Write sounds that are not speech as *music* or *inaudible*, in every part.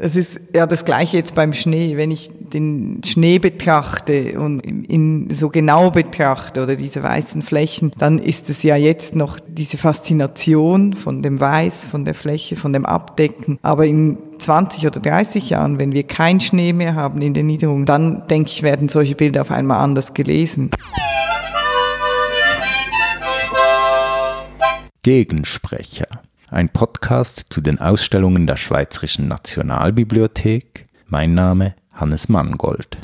Das ist ja das Gleiche jetzt beim Schnee. Wenn ich den Schnee betrachte und ihn so genau betrachte oder diese weißen Flächen, dann ist es ja jetzt noch diese Faszination von dem Weiß, von der Fläche, von dem Abdecken. Aber in 20 oder 30 Jahren, wenn wir keinen Schnee mehr haben in den Niederungen, dann denke ich, werden solche Bilder auf einmal anders gelesen. Gegensprecher ein Podcast zu den Ausstellungen der Schweizerischen Nationalbibliothek. Mein Name Hannes Mangold.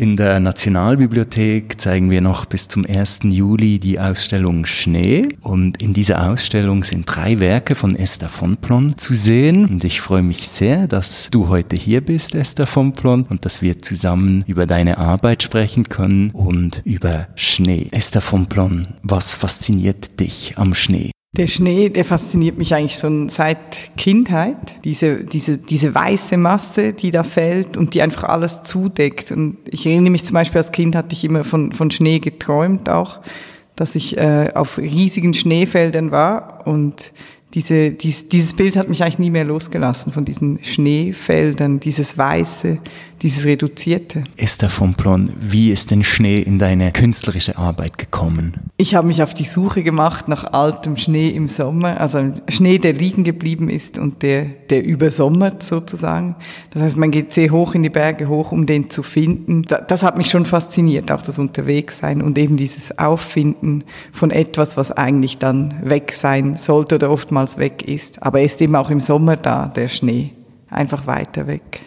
In der Nationalbibliothek zeigen wir noch bis zum 1. Juli die Ausstellung Schnee. Und in dieser Ausstellung sind drei Werke von Esther von Plon zu sehen. Und ich freue mich sehr, dass du heute hier bist, Esther von Plon, und dass wir zusammen über deine Arbeit sprechen können und über Schnee. Esther von Plon, was fasziniert dich am Schnee? Der Schnee, der fasziniert mich eigentlich schon seit Kindheit. Diese, diese, diese weiße Masse, die da fällt und die einfach alles zudeckt. Und ich erinnere mich zum Beispiel als Kind hatte ich immer von, von Schnee geträumt auch, dass ich äh, auf riesigen Schneefeldern war und diese, dies, dieses Bild hat mich eigentlich nie mehr losgelassen von diesen Schneefeldern, dieses Weiße, dieses Reduzierte. Esther von Plon, wie ist denn Schnee in deine künstlerische Arbeit gekommen? Ich habe mich auf die Suche gemacht nach altem Schnee im Sommer, also Schnee, der liegen geblieben ist und der, der übersommert sozusagen. Das heißt, man geht sehr hoch in die Berge hoch, um den zu finden. Das hat mich schon fasziniert, auch das Unterwegssein und eben dieses Auffinden von etwas, was eigentlich dann weg sein sollte oder oftmals weg ist. Aber er ist eben auch im Sommer da, der Schnee, einfach weiter weg.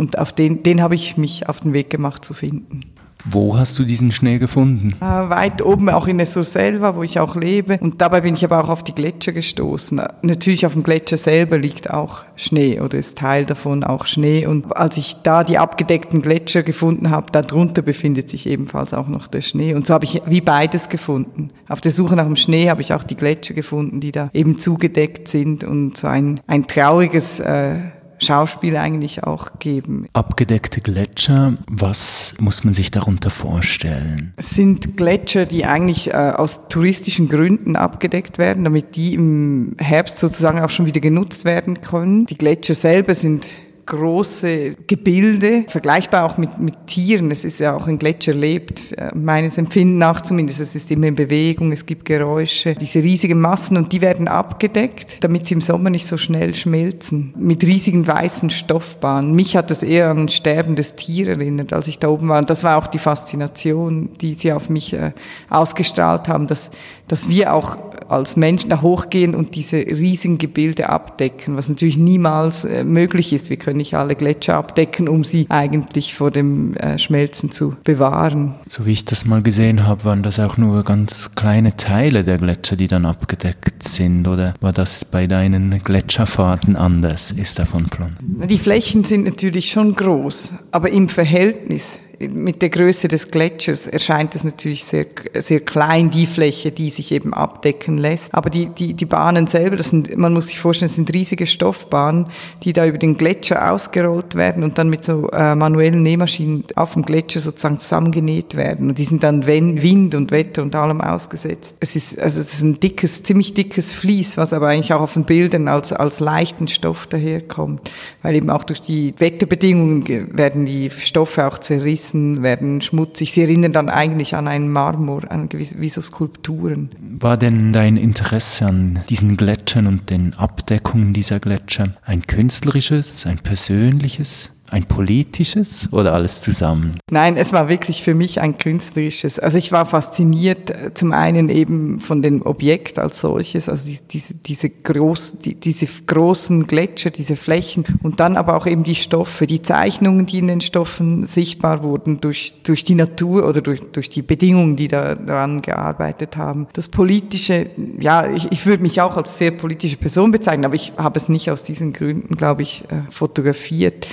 Und auf den, den habe ich mich auf den Weg gemacht zu finden. Wo hast du diesen Schnee gefunden? Äh, weit oben, auch in Essor selber, wo ich auch lebe. Und dabei bin ich aber auch auf die Gletscher gestoßen. Natürlich auf dem Gletscher selber liegt auch Schnee oder ist Teil davon auch Schnee. Und als ich da die abgedeckten Gletscher gefunden habe, darunter befindet sich ebenfalls auch noch der Schnee. Und so habe ich wie beides gefunden. Auf der Suche nach dem Schnee habe ich auch die Gletscher gefunden, die da eben zugedeckt sind und so ein, ein trauriges äh, Schauspiel eigentlich auch geben. Abgedeckte Gletscher, was muss man sich darunter vorstellen? Es sind Gletscher, die eigentlich äh, aus touristischen Gründen abgedeckt werden, damit die im Herbst sozusagen auch schon wieder genutzt werden können. Die Gletscher selber sind große Gebilde, vergleichbar auch mit, mit Tieren. Es ist ja auch ein Gletscher lebt, äh, meines Empfinden nach zumindest. Es ist immer in Bewegung, es gibt Geräusche, diese riesigen Massen und die werden abgedeckt, damit sie im Sommer nicht so schnell schmelzen. Mit riesigen weißen Stoffbahnen. Mich hat das eher an ein sterbendes Tier erinnert, als ich da oben war. Und das war auch die Faszination, die sie auf mich äh, ausgestrahlt haben, dass, dass wir auch als Menschen da hochgehen und diese riesigen Gebilde abdecken, was natürlich niemals äh, möglich ist. Wir können nicht alle Gletscher abdecken, um sie eigentlich vor dem äh, Schmelzen zu bewahren. So wie ich das mal gesehen habe, waren das auch nur ganz kleine Teile der Gletscher, die dann abgedeckt sind. Oder war das bei deinen Gletscherfahrten anders? Ist davon plan? Die Flächen sind natürlich schon groß, aber im Verhältnis mit der Größe des Gletschers erscheint es natürlich sehr, sehr klein, die Fläche, die sich eben abdecken lässt. Aber die, die, die Bahnen selber, das sind, man muss sich vorstellen, das sind riesige Stoffbahnen, die da über den Gletscher ausgerollt werden und dann mit so äh, manuellen Nähmaschinen auf dem Gletscher sozusagen zusammengenäht werden. Und die sind dann Wind und Wetter und allem ausgesetzt. Es ist, also es ist ein dickes, ziemlich dickes Vlies, was aber eigentlich auch auf den Bildern als, als leichten Stoff daherkommt. Weil eben auch durch die Wetterbedingungen werden die Stoffe auch zerrissen Kissen werden schmutzig. Sie erinnern dann eigentlich an einen Marmor, an gewisse, wie so Skulpturen. War denn dein Interesse an diesen Gletschern und den Abdeckungen dieser Gletscher ein künstlerisches, ein persönliches? Ein politisches oder alles zusammen? Nein, es war wirklich für mich ein künstlerisches. Also ich war fasziniert äh, zum einen eben von dem Objekt als solches, also die, diese, diese, groß, die, diese großen Gletscher, diese Flächen und dann aber auch eben die Stoffe, die Zeichnungen, die in den Stoffen sichtbar wurden durch, durch die Natur oder durch, durch die Bedingungen, die da daran gearbeitet haben. Das Politische, ja, ich, ich würde mich auch als sehr politische Person bezeichnen, aber ich habe es nicht aus diesen Gründen, glaube ich, äh, fotografiert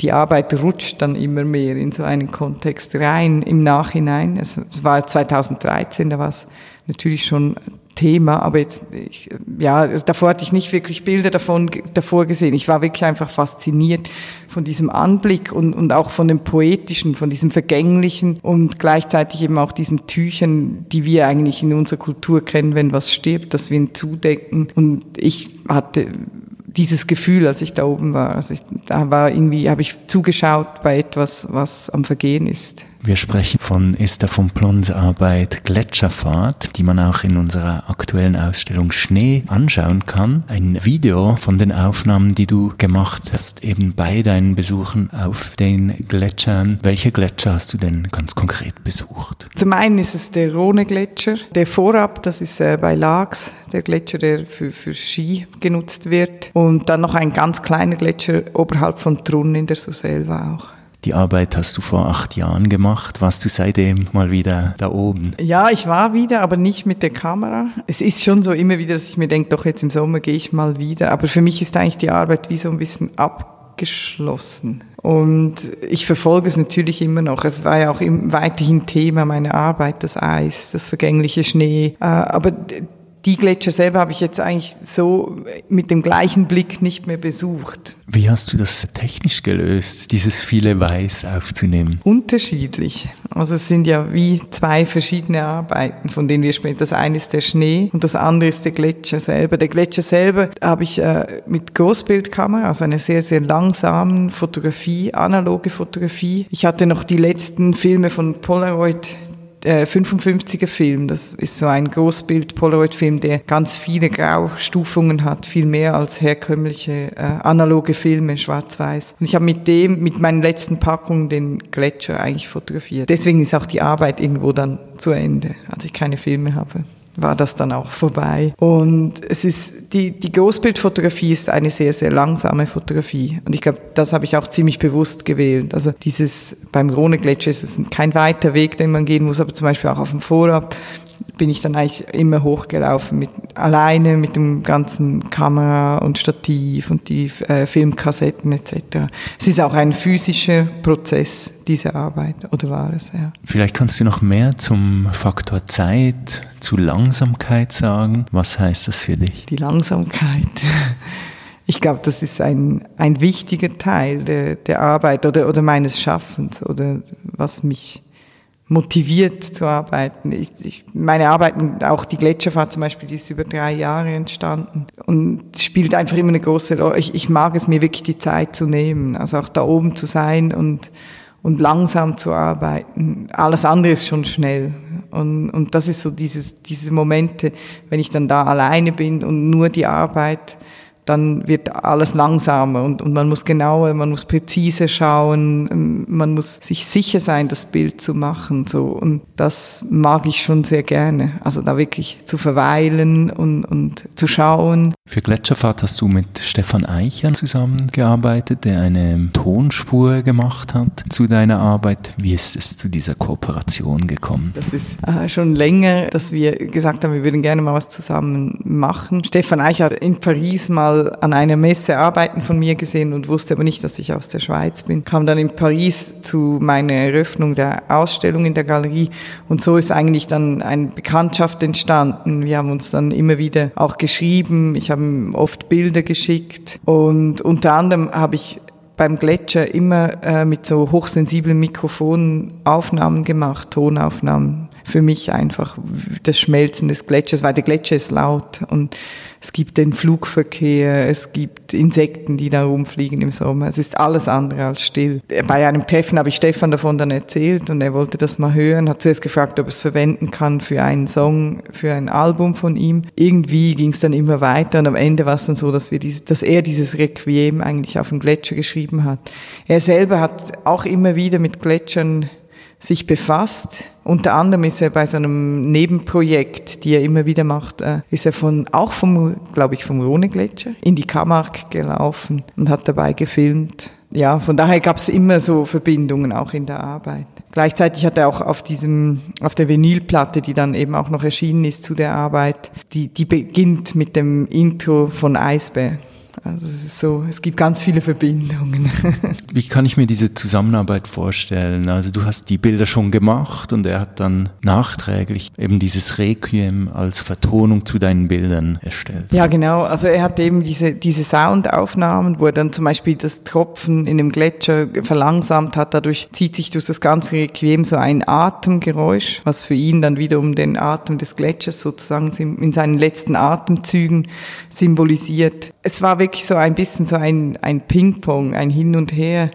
die Arbeit rutscht dann immer mehr in so einen Kontext rein im Nachhinein. Es, es war 2013, da war es natürlich schon Thema, aber jetzt, ich, ja, davor hatte ich nicht wirklich Bilder davon davor gesehen. Ich war wirklich einfach fasziniert von diesem Anblick und, und auch von dem Poetischen, von diesem Vergänglichen und gleichzeitig eben auch diesen Tüchern, die wir eigentlich in unserer Kultur kennen, wenn was stirbt, dass wir ihn zudecken. Und ich hatte dieses Gefühl, als ich da oben war. Also ich, da war irgendwie, habe ich zugeschaut bei etwas, was am Vergehen ist. Wir sprechen von Esther von Plons Arbeit Gletscherfahrt, die man auch in unserer aktuellen Ausstellung Schnee anschauen kann. Ein Video von den Aufnahmen, die du gemacht hast, eben bei deinen Besuchen auf den Gletschern. Welche Gletscher hast du denn ganz konkret besucht? Zum einen ist es der Rhone-Gletscher. Der Vorab, das ist äh, bei Lags, der Gletscher, der für, für Ski genutzt wird. Und dann noch ein ganz kleiner Gletscher oberhalb von Trun in der Surselva auch. Die Arbeit hast du vor acht Jahren gemacht. Warst du seitdem mal wieder da oben? Ja, ich war wieder, aber nicht mit der Kamera. Es ist schon so immer wieder, dass ich mir denke, doch jetzt im Sommer gehe ich mal wieder. Aber für mich ist eigentlich die Arbeit wie so ein bisschen abgeschlossen. Und ich verfolge es natürlich immer noch. Es war ja auch weiterhin Thema meiner Arbeit, das Eis, das vergängliche Schnee. Äh, aber die Gletscher selber habe ich jetzt eigentlich so mit dem gleichen Blick nicht mehr besucht. Wie hast du das technisch gelöst, dieses viele Weiß aufzunehmen? Unterschiedlich. Also es sind ja wie zwei verschiedene Arbeiten, von denen wir sprechen. Das eine ist der Schnee und das andere ist der Gletscher selber. Der Gletscher selber habe ich äh, mit Großbildkamera, also einer sehr, sehr langsamen Fotografie, analoge Fotografie. Ich hatte noch die letzten Filme von Polaroid äh, 55er Film. Das ist so ein Großbild-Polaroid-Film, der ganz viele Graustufungen hat, viel mehr als herkömmliche äh, analoge Filme, schwarz-weiß. Und ich habe mit dem, mit meinen letzten Packungen den Gletscher eigentlich fotografiert. Deswegen ist auch die Arbeit irgendwo dann zu Ende, als ich keine Filme habe war das dann auch vorbei. Und es ist, die, die Großbildfotografie ist eine sehr, sehr langsame Fotografie. Und ich glaube, das habe ich auch ziemlich bewusst gewählt. Also dieses, beim Rhone-Gletscher ist es kein weiter Weg, den man gehen muss, aber zum Beispiel auch auf dem Vorab bin ich dann eigentlich immer hochgelaufen, mit, alleine mit dem ganzen Kamera und Stativ und die äh, Filmkassetten etc. Es ist auch ein physischer Prozess, diese Arbeit, oder war es, ja. Vielleicht kannst du noch mehr zum Faktor Zeit, zu Langsamkeit sagen. Was heißt das für dich? Die Langsamkeit. Ich glaube, das ist ein, ein wichtiger Teil der, der Arbeit oder, oder meines Schaffens oder was mich motiviert zu arbeiten. Ich, ich, meine Arbeiten, auch die Gletscherfahrt zum Beispiel, die ist über drei Jahre entstanden und spielt einfach immer eine große Rolle. Ich, ich mag es mir wirklich die Zeit zu nehmen, also auch da oben zu sein und, und langsam zu arbeiten. Alles andere ist schon schnell. Und, und das ist so dieses, diese Momente, wenn ich dann da alleine bin und nur die Arbeit dann wird alles langsamer und, und man muss genauer, man muss präzise schauen, ähm, man muss sich sicher sein, das Bild zu machen. So. Und das mag ich schon sehr gerne. Also da wirklich zu verweilen und, und zu schauen. Für Gletscherfahrt hast du mit Stefan Eichern zusammengearbeitet, der eine Tonspur gemacht hat zu deiner Arbeit. Wie ist es zu dieser Kooperation gekommen? Das ist äh, schon länger, dass wir gesagt haben, wir würden gerne mal was zusammen machen. Stefan Eicher hat in Paris mal mal an einer Messe Arbeiten von mir gesehen und wusste aber nicht, dass ich aus der Schweiz bin. Kam dann in Paris zu meiner Eröffnung der Ausstellung in der Galerie und so ist eigentlich dann eine Bekanntschaft entstanden. Wir haben uns dann immer wieder auch geschrieben. Ich habe oft Bilder geschickt und unter anderem habe ich beim Gletscher immer äh, mit so hochsensiblen Mikrofonen Aufnahmen gemacht, Tonaufnahmen. Für mich einfach das Schmelzen des Gletschers, weil der Gletscher ist laut und es gibt den Flugverkehr, es gibt Insekten, die da rumfliegen im Sommer. Es ist alles andere als still. Bei einem Treffen habe ich Stefan davon dann erzählt und er wollte das mal hören, hat zuerst gefragt, ob er es verwenden kann für einen Song, für ein Album von ihm. Irgendwie ging es dann immer weiter und am Ende war es dann so, dass, wir diese, dass er dieses Requiem eigentlich auf dem Gletscher geschrieben hat. Er selber hat auch immer wieder mit Gletschern sich befasst. Unter anderem ist er bei so einem Nebenprojekt, die er immer wieder macht, äh, ist er von, auch vom, glaube ich, vom Rhone-Gletscher in die Camargue gelaufen und hat dabei gefilmt. Ja, von daher gab es immer so Verbindungen auch in der Arbeit. Gleichzeitig hat er auch auf diesem, auf der Vinylplatte, die dann eben auch noch erschienen ist zu der Arbeit, die, die beginnt mit dem Intro von Eisbär Also es ist so, es gibt ganz viele Verbindungen. *laughs* Wie kann ich mir diese Zusammenarbeit vorstellen? Also du hast die Bilder schon gemacht und er hat dann nachträglich eben dieses Requiem als Vertonung zu deinen Bildern erstellt. Ja, genau. Also er hat eben diese, diese Soundaufnahmen, wo er dann zum Beispiel das Tropfen in dem Gletscher verlangsamt hat. Dadurch zieht sich durch das ganze Requiem so ein Atemgeräusch, was für ihn dann wiederum den Atem des Gletschers sozusagen in seinen letzten Atemzügen symbolisiert. Es war wirklich so ein bisschen so ein, ein Ping-Pong, ein Hin und Her.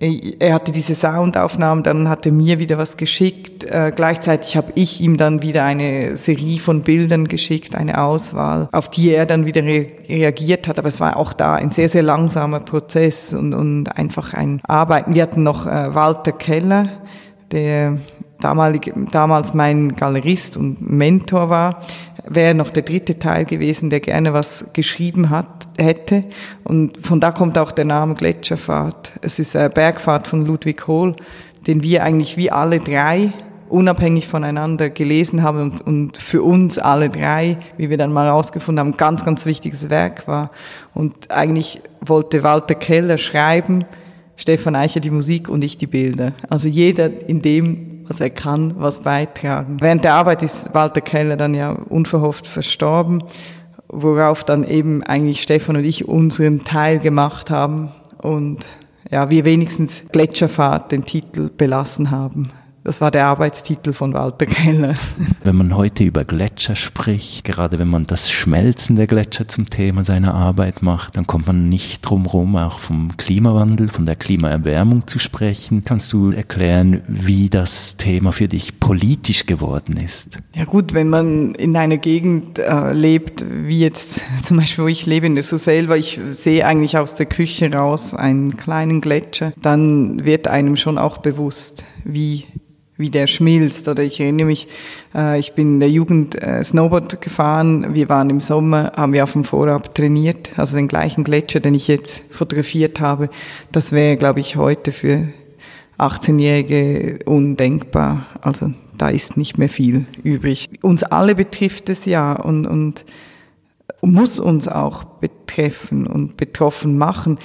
Er hatte diese Soundaufnahmen, dann hat er mir wieder was geschickt. Äh, gleichzeitig habe ich ihm dann wieder eine Serie von Bildern geschickt, eine Auswahl, auf die er dann wieder re reagiert hat. Aber es war auch da ein sehr, sehr langsamer Prozess und, und einfach ein Arbeiten. Wir hatten noch äh, Walter Keller, der damalig, damals mein Galerist und Mentor war wäre noch der dritte Teil gewesen, der gerne was geschrieben hat, hätte. Und von da kommt auch der Name Gletscherfahrt. Es ist eine Bergfahrt von Ludwig Hohl, den wir eigentlich wie alle drei unabhängig voneinander gelesen haben und, und für uns alle drei, wie wir dann mal herausgefunden haben, ganz, ganz wichtiges Werk war. Und eigentlich wollte Walter Keller schreiben, Stefan Eicher die Musik und ich die Bilder. Also jeder in dem was er kann, was beitragen. Während der Arbeit ist Walter Keller dann ja unverhofft verstorben, worauf dann eben eigentlich Stefan und ich unseren Teil gemacht haben und ja, wir wenigstens Gletscherfahrt den Titel belassen haben. Das war der Arbeitstitel von Walter Keller. *laughs* Wenn man heute über Gletscher spricht, gerade wenn man das Schmelzen der Gletscher zum Thema seiner Arbeit macht, dann kommt man nicht drum herum, auch vom Klimawandel, von der Klimaerwärmung zu sprechen. Kannst du erklären, wie das Thema für dich politisch geworden ist? Ja gut, wenn man in einer Gegend äh, lebt, wie jetzt *laughs* zum Beispiel, wo ich lebe, in der so selber, ich sehe eigentlich aus der Küche raus einen kleinen Gletscher, dann wird einem schon auch bewusst, wie wie der schmilzt. Oder ich erinnere mich, äh, ich bin in der Jugend äh, Snowboard gefahren. Wir waren im Sommer, haben wir auf dem Vorab trainiert, also den gleichen Gletscher, den ich jetzt fotografiert habe. Das wäre, glaube ich, heute für 18-Jährige undenkbar. Also da ist nicht mehr viel übrig. Uns alle betrifft es ja und, und muss uns auch betreffen und betroffen machen.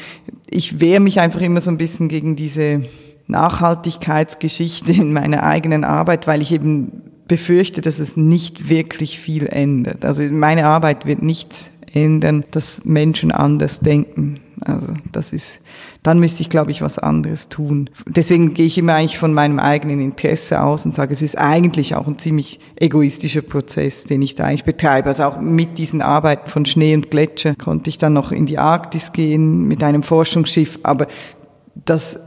Ich wehre mich einfach immer so ein bisschen gegen diese Nachhaltigkeitsgeschichte in meiner eigenen Arbeit, weil ich eben befürchte, dass es nicht wirklich viel ändert. Also meine Arbeit wird nichts ändern, dass Menschen anders denken. Also das ist, dann müsste ich, glaube ich, was anderes tun. Deswegen gehe ich immer eigentlich von meinem eigenen Interesse aus und sage, es ist eigentlich auch ein ziemlich egoistischer Prozess, den ich da eigentlich betreibe. Also auch mit diesen Arbeiten von Schnee und Gletscher konnte ich dann noch in die Arktis gehen mit einem Forschungsschiff. Aber das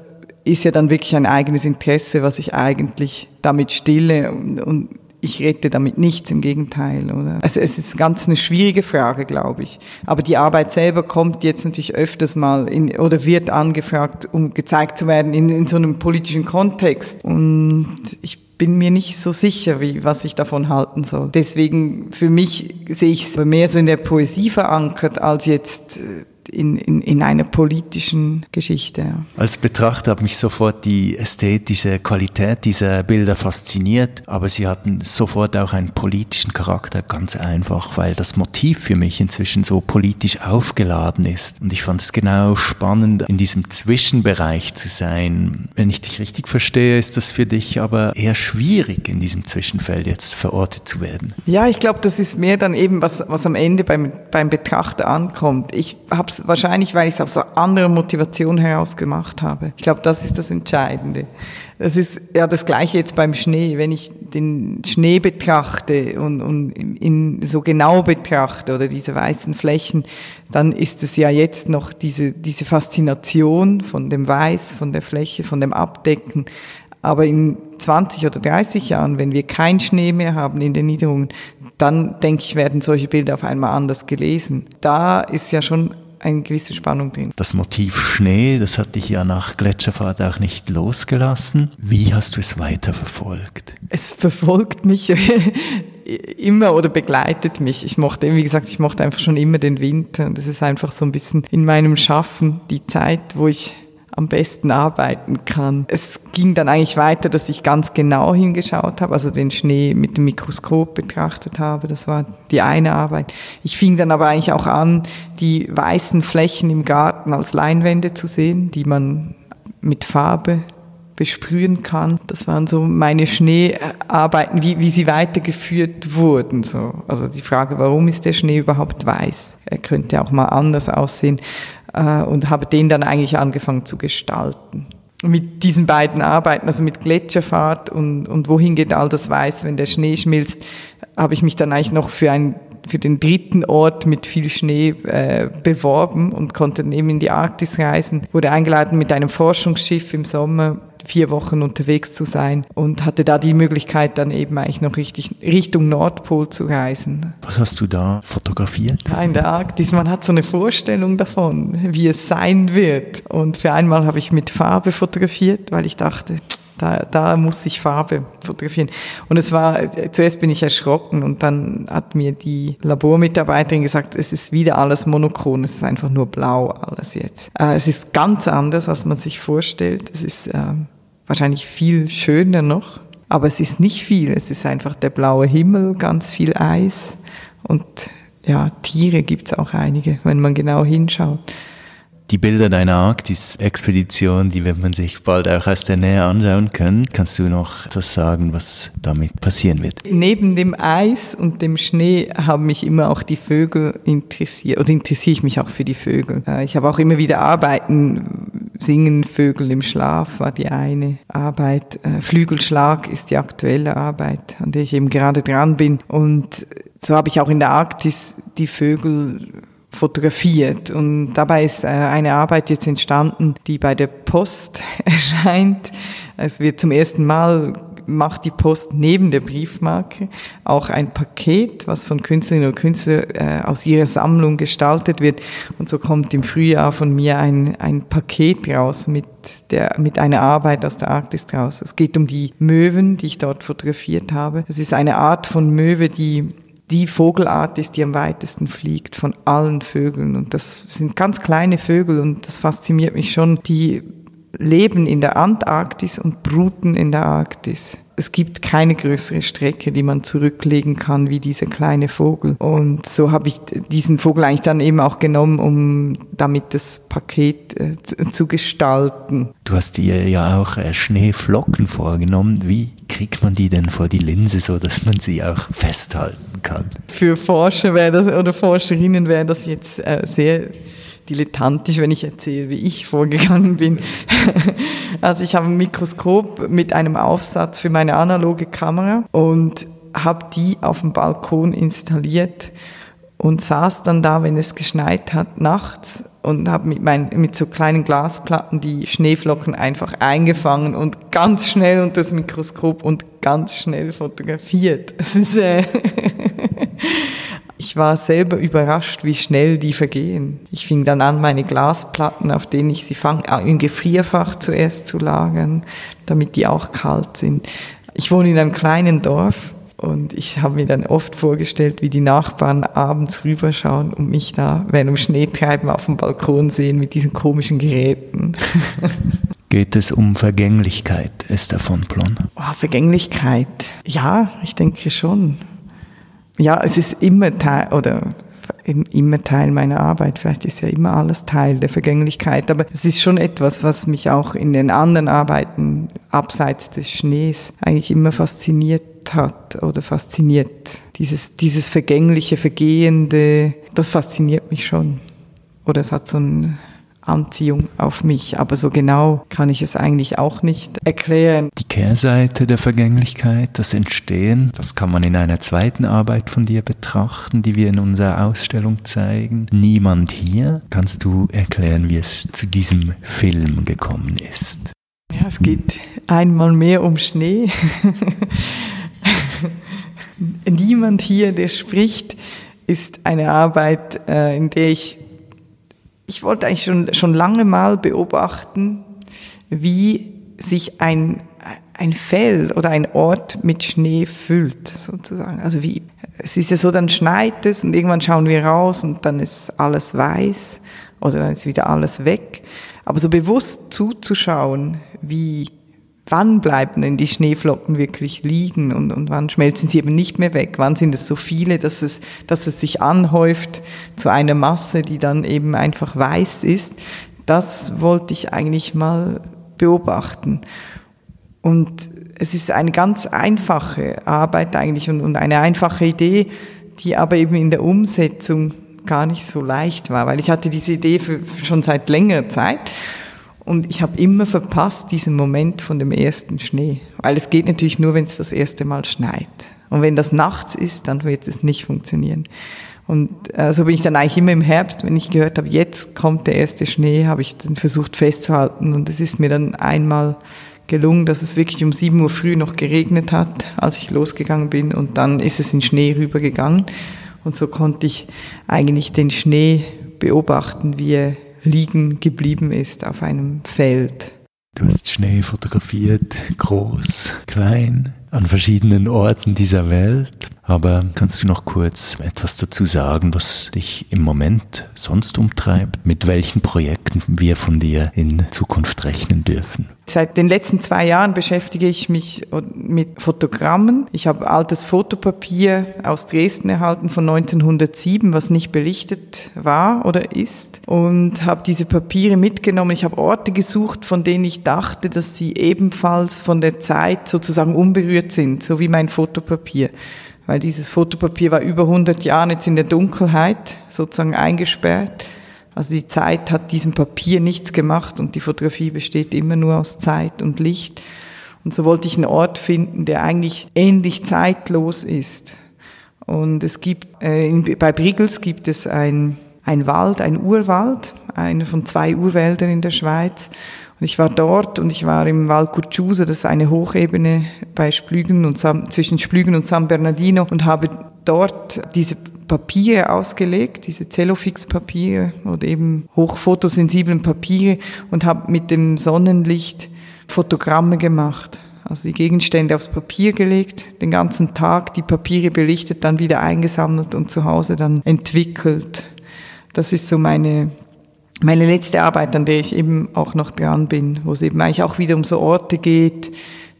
ist ja dann wirklich ein eigenes Interesse, was ich eigentlich damit stille und, und ich rette damit nichts, im Gegenteil, oder? Also es ist ganz eine schwierige Frage, glaube ich. Aber die Arbeit selber kommt jetzt natürlich öfters mal in, oder wird angefragt, um gezeigt zu werden in, in so einem politischen Kontext. Und ich bin mir nicht so sicher, wie, was ich davon halten soll. Deswegen, für mich sehe ich es mehr so in der Poesie verankert, als jetzt äh, in, in, in einer politischen Geschichte. Als Betrachter hat mich sofort die ästhetische Qualität dieser Bilder fasziniert, aber sie hatten sofort auch einen politischen Charakter, ganz einfach, weil das Motiv für mich inzwischen so politisch aufgeladen ist. Und ich fand es genau spannend, in diesem Zwischenbereich zu sein. Wenn ich dich richtig verstehe, ist das für dich aber eher schwierig, in diesem Zwischenfeld jetzt verortet zu werden. Ja, ich glaube, das ist mehr dann eben, was, was am Ende beim, beim Betrachter ankommt. Ich habe es wahrscheinlich, weil ich es aus einer anderen Motivation heraus gemacht habe. Ich glaube, das ist das Entscheidende. Das ist ja das Gleiche jetzt beim Schnee. Wenn ich den Schnee betrachte und, und ihn so genau betrachte oder diese weißen Flächen, dann ist es ja jetzt noch diese, diese Faszination von dem Weiß, von der Fläche, von dem Abdecken. Aber in 20 oder 30 Jahren, wenn wir keinen Schnee mehr haben in den Niederungen, dann denke ich, werden solche Bilder auf einmal anders gelesen. Da ist ja schon eine gewisse Spannung drin. Das Motiv Schnee, das hat dich ja nach Gletscherfahrt auch nicht losgelassen. Wie hast du es weiterverfolgt? Es verfolgt mich *laughs* immer oder begleitet mich. Ich mochte, wie gesagt, ich mochte einfach schon immer den Winter und es ist einfach so ein bisschen in meinem Schaffen die Zeit, wo ich am besten arbeiten kann. Es ging dann eigentlich weiter, dass ich ganz genau hingeschaut habe, also den Schnee mit dem Mikroskop betrachtet habe. Das war die eine Arbeit. Ich fing dann aber eigentlich auch an, die weißen Flächen im Garten als Leinwände zu sehen, die man mit Farbe besprühen kann. Das waren so meine Schneearbeiten, wie, wie sie weitergeführt wurden. So. Also die Frage, warum ist der Schnee überhaupt weiß? Er könnte auch mal anders aussehen. Äh, und habe den dann eigentlich angefangen zu gestalten. Mit diesen beiden Arbeiten, also mit Gletscherfahrt und, und wohin geht all das Weiß, wenn der Schnee schmilzt, habe ich mich dann eigentlich noch für ein für den dritten Ort mit viel Schnee äh, beworben und konnte eben in die Arktis reisen. Wurde eingeladen mit einem Forschungsschiff im Sommer vier Wochen unterwegs zu sein und hatte da die Möglichkeit, dann eben eigentlich noch richtig Richtung Nordpol zu reisen. Was hast du da fotografiert? Da in der Arktis, man hat so eine Vorstellung davon, wie es sein wird. Und für einmal habe ich mit Farbe fotografiert, weil ich dachte, da, da muss ich Farbe fotografieren. Und es war, zuerst bin ich erschrocken und dann hat mir die Labormitarbeiterin gesagt, es ist wieder alles monochron, es ist einfach nur blau alles jetzt. Äh, es ist ganz anders, als man sich vorstellt. Es ist äh, wahrscheinlich viel schöner noch, aber es ist nicht viel. Es ist einfach der blaue Himmel, ganz viel Eis und ja, Tiere gibt's auch einige, wenn man genau hinschaut. Die Bilder deiner Arktis-Expedition, die wird man sich bald auch aus der Nähe anschauen können. Kannst du noch etwas sagen, was damit passieren wird? Neben dem Eis und dem Schnee haben mich immer auch die Vögel interessiert oder interessiere ich mich auch für die Vögel. Äh, ich habe auch immer wieder Arbeiten, Singen Vögel im Schlaf war die eine Arbeit. Äh, Flügelschlag ist die aktuelle Arbeit, an der ich eben gerade dran bin. Und so habe ich auch in der Arktis die Vögel fotografiert. Und dabei ist äh, eine Arbeit jetzt entstanden, die bei der Post *laughs* erscheint. Es wird zum ersten Mal macht die Post neben der Briefmarke auch ein Paket, was von Künstlerinnen und Künstlern äh, aus ihrer Sammlung gestaltet wird. Und so kommt im Frühjahr von mir ein, ein Paket raus mit, der, mit einer Arbeit aus der Arktis raus. Es geht um die Möwen, die ich dort fotografiert habe. Es ist eine Art von Möwe, die die Vogelart ist, die am weitesten fliegt von allen Vögeln. Und das sind ganz kleine Vögel und das fasziniert mich schon. Die leben in der Antarktis und bruten in der Arktis. Es gibt keine größere Strecke, die man zurücklegen kann wie dieser kleine Vogel. Und so habe ich diesen Vogel eigentlich dann eben auch genommen, um damit das Paket äh, zu gestalten. Du hast dir ja auch äh, Schneeflocken vorgenommen. Wie kriegt man die denn vor die Linse, so dass man sie auch festhalten kann? Für Forscher das oder Forscherinnen wäre das jetzt äh, sehr dilettantisch, wenn ich erzähle, wie ich vorgegangen bin. *laughs* also ich habe ein Mikroskop mit einem Aufsatz für meine analoge Kamera und habe die auf dem Balkon installiert und saß dann da, wenn es geschneit hat, nachts und habe mit, mein, mit so kleinen Glasplatten die Schneeflocken einfach eingefangen und ganz schnell unter das Mikroskop und ganz schnell fotografiert. *laughs* Äh ich war selber überrascht, wie schnell die vergehen. Ich fing dann an, meine Glasplatten, auf denen ich sie fange, äh, im Gefrierfach zuerst zu lagern, damit die auch kalt sind. Ich wohne in einem kleinen Dorf und ich habe mir dann oft vorgestellt, wie die Nachbarn abends rüberschauen und mich da während dem Schneetreiben auf dem Balkon sehen mit diesen komischen Geräten. *laughs* Geht es um Vergänglichkeit, Esther von Plon? Oh, Vergänglichkeit, ja, ich denke schon ja, es ist immer Teil, oder immer Teil meiner Arbeit. Vielleicht ist ja immer alles Teil der Vergänglichkeit. Aber es ist schon etwas, was mich auch in den anderen Arbeiten abseits des Schnees eigentlich immer fasziniert hat oder fasziniert. Dieses, dieses vergängliche, vergehende, das fasziniert mich schon. Oder es hat so ein Anziehung auf mich. Aber so genau kann ich es eigentlich auch nicht erklären. Die Kehrseite der Vergänglichkeit, das Entstehen, das kann man in einer zweiten Arbeit von dir betrachten, die wir in unserer Ausstellung zeigen. Niemand hier. Kannst du erklären, wie es zu diesem Film gekommen ist? Ja, es geht einmal mehr um Schnee. *laughs* Niemand hier, der spricht, ist eine Arbeit, äh, in der ich ich wollte eigentlich schon, schon lange mal beobachten, wie sich ein, ein Feld oder ein Ort mit Schnee füllt, sozusagen. Also wie, es ist ja so, dann schneit es und irgendwann schauen wir raus und dann ist alles weiß oder dann ist wieder alles weg. Aber so bewusst zuzuschauen, wie wann bleiben denn die Schneeflocken wirklich liegen und, und wann schmelzen sie eben nicht mehr weg? Wann sind es so viele, dass es, dass es sich anhäuft zu einer Masse, die dann eben einfach weiß ist? Das wollte ich eigentlich mal beobachten. Und es ist eine ganz einfache Arbeit eigentlich und, und eine einfache Idee, die aber eben in der Umsetzung gar nicht so leicht war, weil ich hatte diese Idee für, schon seit längerer Zeit und ich habe immer verpasst diesen Moment von dem ersten Schnee, weil es geht natürlich nur, wenn es das erste Mal schneit. Und wenn das nachts ist, dann wird es nicht funktionieren. Und äh, so bin ich dann eigentlich immer im Herbst, wenn ich gehört habe, jetzt kommt der erste Schnee, habe ich dann versucht festzuhalten. Und es ist mir dann einmal gelungen, dass es wirklich um 7 Uhr früh noch geregnet hat, als ich losgegangen bin. Und dann ist es in Schnee rübergegangen. Und so konnte ich eigentlich den Schnee beobachten, wie er liegen geblieben ist auf einem Feld. Du hast Schnee fotografiert, groß, klein, an verschiedenen Orten dieser Welt. Aber kannst du noch kurz etwas dazu sagen, was dich im Moment sonst umtreibt? Mit welchen Projekten wir von dir in Zukunft rechnen dürfen? Seit den letzten zwei Jahren beschäftige ich mich mit Fotogrammen. Ich habe altes Fotopapier aus Dresden erhalten von 1907, was nicht belichtet war oder ist und habe diese Papiere mitgenommen. Ich habe Orte gesucht, von denen ich dachte, dass sie ebenfalls von der Zeit sozusagen unberührt sind, so wie mein Fotopapier weil dieses Fotopapier war über 100 Jahre jetzt in der Dunkelheit sozusagen eingesperrt. Also die Zeit hat diesem Papier nichts gemacht und die Fotografie besteht immer nur aus Zeit und Licht. Und so wollte ich einen Ort finden, der eigentlich ähnlich zeitlos ist. Und es gibt, äh, bei Brigels gibt es ein, ein Wald, ein Urwald, einer von zwei Urwäldern in der Schweiz. Ich war dort und ich war im Val Curciuse, das ist eine Hochebene bei Splügen und San, zwischen Splügen und San Bernardino und habe dort diese Papiere ausgelegt, diese Cellofix-Papiere oder eben hochfotosensiblen Papiere und habe mit dem Sonnenlicht Fotogramme gemacht. Also die Gegenstände aufs Papier gelegt, den ganzen Tag die Papiere belichtet, dann wieder eingesammelt und zu Hause dann entwickelt. Das ist so meine meine letzte Arbeit, an der ich eben auch noch dran bin, wo es eben eigentlich auch wieder um so Orte geht,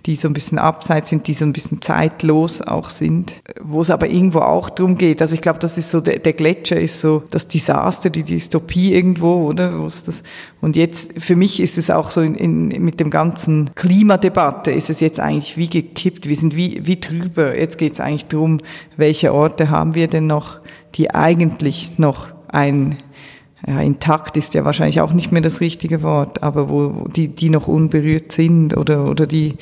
die so ein bisschen abseits sind, die so ein bisschen zeitlos auch sind, wo es aber irgendwo auch drum geht. Also ich glaube, das ist so, der, der Gletscher ist so das Desaster, die Dystopie irgendwo, oder? Wo es das, und jetzt, für mich ist es auch so in, in, mit dem ganzen Klimadebatte ist es jetzt eigentlich wie gekippt. Wir sind wie, wie drüber. Jetzt geht es eigentlich drum, welche Orte haben wir denn noch, die eigentlich noch ein ja, intakt ist ja wahrscheinlich auch nicht mehr das richtige Wort, aber wo die, die noch unberührt sind oder, oder die,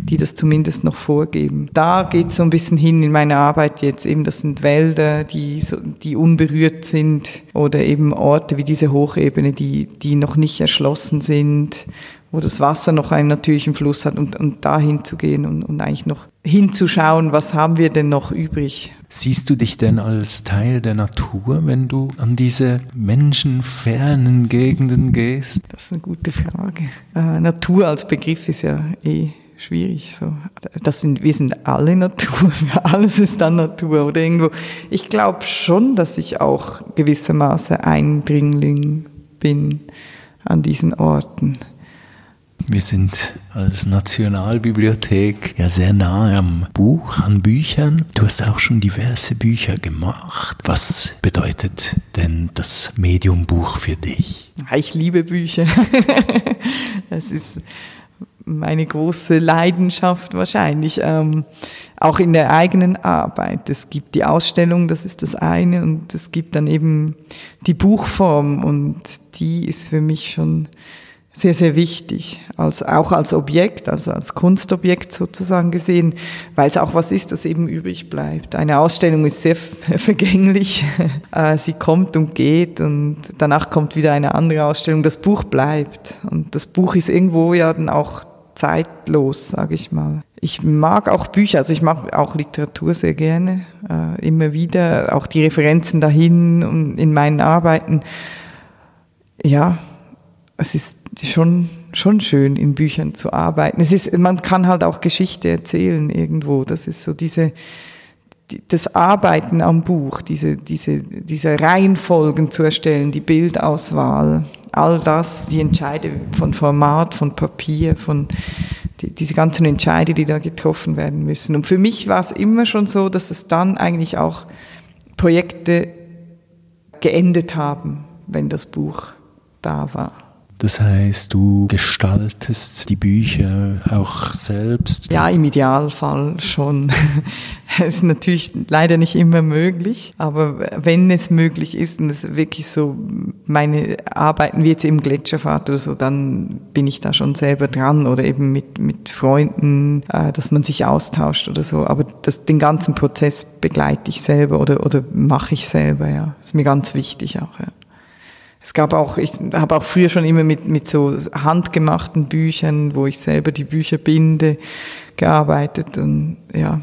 die das zumindest noch vorgeben. Da geht so ein bisschen hin in meiner Arbeit jetzt eben, das sind Wälder, die, so, die unberührt sind oder eben Orte wie diese Hochebene, die, die noch nicht erschlossen sind wo das Wasser noch einen natürlichen Fluss hat und, und da hinzugehen und, und eigentlich noch hinzuschauen, was haben wir denn noch übrig. Siehst du dich denn als Teil der Natur, wenn du an diese menschenfernen Gegenden gehst? Das ist eine gute Frage. Äh, Natur als Begriff ist ja eh schwierig. So, das sind, wir sind alle Natur, *laughs* alles ist dann Natur oder irgendwo. Ich glaube schon, dass ich auch gewissermaßen Eindringling bin an diesen Orten. Wir sind als Nationalbibliothek ja sehr nahe am Buch, an Büchern. Du hast auch schon diverse Bücher gemacht. Was bedeutet denn das Medium Buch für dich? Ich liebe Bücher. *laughs* Das ist meine große Leidenschaft wahrscheinlich, ähm, auch in der eigenen Arbeit. Es gibt die Ausstellung, das ist das eine, und es gibt dann eben die Buchform und die ist für mich schon sehr, sehr wichtig, als, auch als Objekt, also als Kunstobjekt sozusagen gesehen, weil es auch was ist, das eben übrig bleibt. Eine Ausstellung ist sehr *laughs* vergänglich, äh, sie kommt und geht und danach kommt wieder eine andere Ausstellung. Das Buch bleibt und das Buch ist irgendwo ja dann auch zeitlos, sage ich mal. Ich mag auch Bücher, also ich mag auch Literatur sehr gerne, äh, immer wieder, auch die Referenzen dahin und in meinen Arbeiten. Ja, es ist schon, schon schön, in Büchern zu arbeiten. Es ist, man kann halt auch Geschichte erzählen irgendwo. Das ist so diese, das Arbeiten am Buch, diese, diese, diese Reihenfolgen zu erstellen, die Bildauswahl, all das, die Entscheide von Format, von Papier, von die, diese ganzen Entscheide, die da getroffen werden müssen. Und für mich war es immer schon so, dass es dann eigentlich auch Projekte geendet haben, wenn das Buch da war. Das heißt, du gestaltest die Bücher auch selbst? Ja, im Idealfall schon. *laughs* Es ist natürlich leider nicht immer möglich, aber wenn es möglich ist und es wirklich so meine Arbeiten wie jetzt im Gletscherfahrt oder so, dann bin ich da schon selber dran oder eben mit, mit Freunden, äh, dass man sich austauscht oder so. Aber das, den ganzen Prozess begleite ich selber oder, oder mache ich selber, ja. Ist mir ganz wichtig auch, ja. Es gab auch, ich habe auch früher schon immer mit, mit so handgemachten Büchern, wo ich selber die Bücher binde, gearbeitet und ja,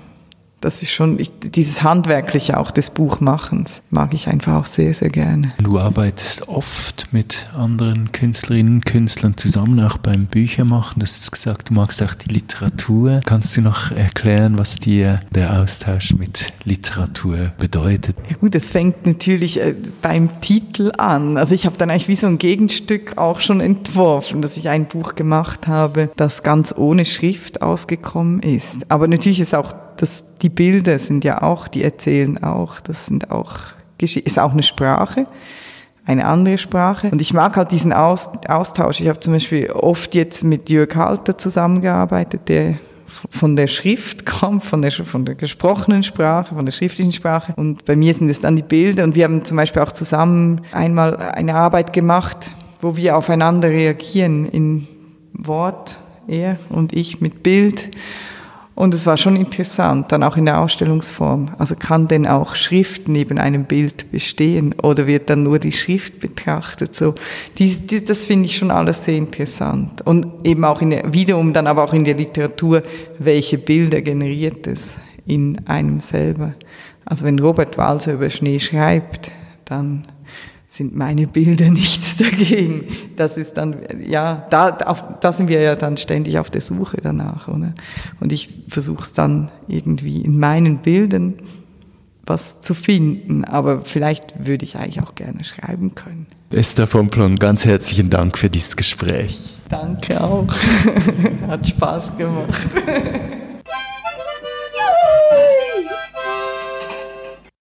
das ist schon, ich, dieses Handwerkliche auch des Buchmachens mag ich einfach auch sehr, sehr gerne. Du arbeitest oft mit anderen Künstlerinnen und Künstlern zusammen, auch beim Büchermachen. Du hast jetzt gesagt, du magst auch die Literatur. Kannst du noch erklären, was dir der Austausch mit Literatur bedeutet? Ja gut, es fängt natürlich äh, beim Titel an. Also ich habe dann eigentlich wie so ein Gegenstück auch schon entworfen, dass ich ein Buch gemacht habe, das ganz ohne Schrift ausgekommen ist. Aber natürlich ist auch das, die Bilder sind ja auch, die erzählen auch, das sind auch, ist auch eine Sprache, eine andere Sprache. Und ich mag halt diesen Aus, Austausch. Ich habe zum Beispiel oft jetzt mit Jörg Halter zusammengearbeitet, der von der Schrift *laughs* kommt, von der, von der gesprochenen Sprache, von der schriftlichen Sprache. Und bei mir sind es dann die Bilder. Und wir haben zum Beispiel auch zusammen einmal eine Arbeit gemacht, wo wir aufeinander reagieren in Wort, er und ich mit Bild. Und es war schon interessant, dann auch in der Ausstellungsform. Also kann denn auch Schrift neben einem Bild bestehen oder wird dann nur die Schrift betrachtet? So, dies, dies, das finde ich schon alles sehr interessant. Und eben auch in der, wiederum dann aber auch in der Literatur, welche Bilder generiert es in einem selber? Also wenn Robert Walser über Schnee schreibt, dann sind meine Bilder *laughs* nichts dagegen. Das ist dann, ja, da, auf, da sind wir ja dann ständig auf der Suche danach. Oder? Und ich versuche es dann irgendwie in meinen Bildern was zu finden. Aber vielleicht würde ich eigentlich auch gerne schreiben können. Esther von Plon, ganz herzlichen Dank für dieses Gespräch. Danke auch. *laughs* Hat Spaß gemacht. *laughs*